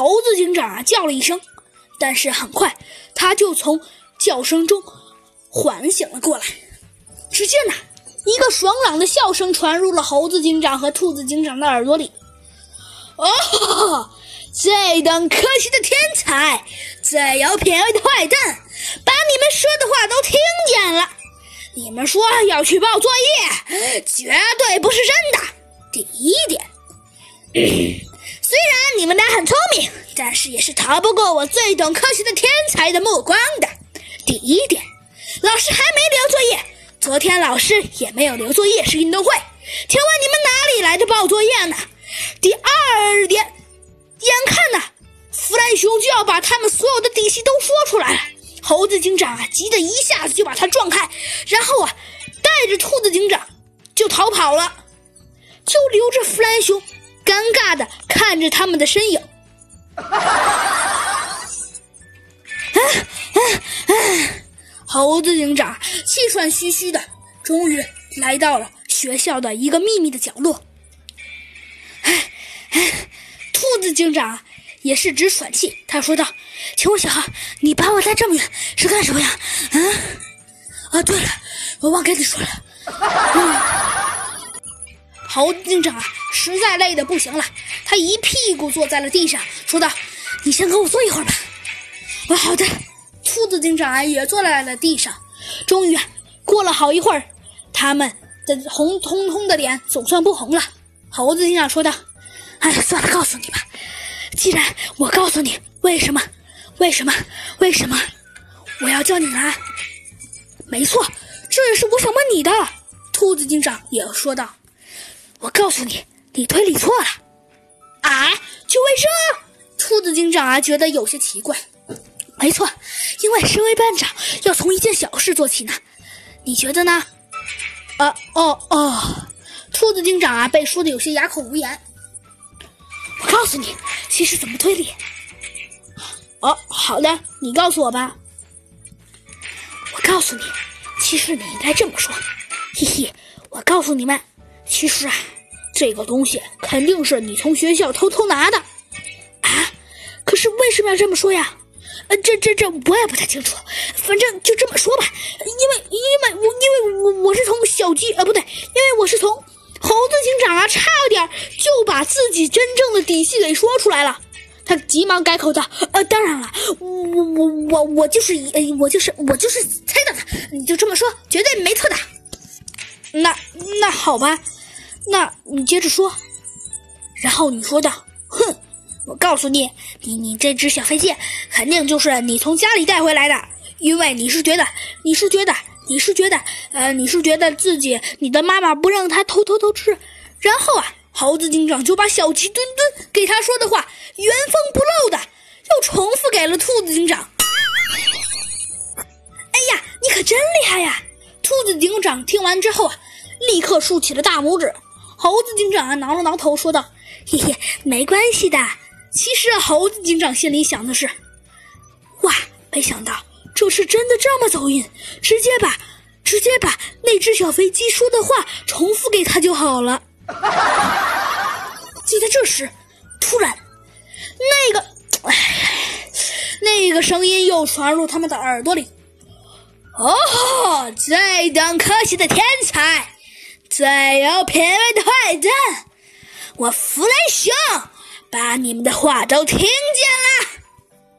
猴子警长啊叫了一声，但是很快他就从叫声中缓醒了过来。只见呐，一个爽朗的笑声传入了猴子警长和兔子警长的耳朵里。哦，这等可惜的天才，最有品位的坏蛋，把你们说的话都听见了。你们说要去报作业，绝对不是真的。第一点，虽然你们俩很聪明，但是也是逃不过我最懂科学的天才的目光的。第一点，老师还没留作业，昨天老师也没有留作业，是运动会。请问你们哪里来的报作业呢？第二点，眼看呢，弗兰熊就要把他们所有的底细都说出来了。猴子警长啊，急得一下子就把他撞开，然后啊，带着兔子警长就逃跑了，就留着弗兰熊尴尬的看着他们的身影。啊啊啊！猴子警长气喘吁吁的，终于来到了学校的一个秘密的角落。哎哎，兔子警长也是直喘气，他说道。请问小孩，你把我带这么远是干什么呀？嗯，啊，对了，我忘跟你说了。嗯，猴子警长啊，实在累得不行了，他一屁股坐在了地上，说道：“你先跟我坐一会儿吧。”啊，好的。兔子警长，也坐在了地上。终于，过了好一会儿，他们的红彤彤的脸总算不红了。猴子警长说道：“哎，算了，告诉你吧。既然我告诉你为什么。”为什么？为什么？我要叫你来。没错，这也是我想问你的。兔子警长也说道：“我告诉你，你推理错了。”啊？去卫生？兔子警长啊，觉得有些奇怪。没错，因为身为班长，要从一件小事做起呢。你觉得呢？啊？哦哦。兔子警长啊，被说的有些哑口无言。我告诉你，其实怎么推理。哦，好的，你告诉我吧。我告诉你，其实你应该这么说，嘿嘿。我告诉你们，其实啊，这个东西肯定是你从学校偷偷拿的啊。可是为什么要这么说呀？呃，这这这我也不太清楚，反正就这么说吧。因为因为我因为我我是从小鸡呃不对，因为我是从猴子警长啊，差点就把自己真正的底细给说出来了。他急忙改口道：“呃，当然了，我我我我就是呃，我就是我就是猜到的，你就这么说，绝对没错的。那那好吧，那你接着说。然后你说道：哼，我告诉你，你你这只小飞机肯定就是你从家里带回来的，因为你是觉得你是觉得你是觉得呃你是觉得自己你的妈妈不让他偷偷偷吃，然后啊。”猴子警长就把小鸡墩墩给他说的话原封不漏的又重复给了兔子警长。哎呀，你可真厉害呀！兔子警长听完之后啊，立刻竖起了大拇指。猴子警长啊，挠了挠头，说道：“嘿嘿，没关系的。”其实啊，猴子警长心里想的是：“哇，没想到这是真的这么走运，直接把直接把那只小飞机说的话重复给他就好了。”就在这时，突然，那个，哎，那个声音又传入他们的耳朵里。哦，最懂科学的天才，最有品味的坏蛋，我弗雷熊把你们的话都听见了。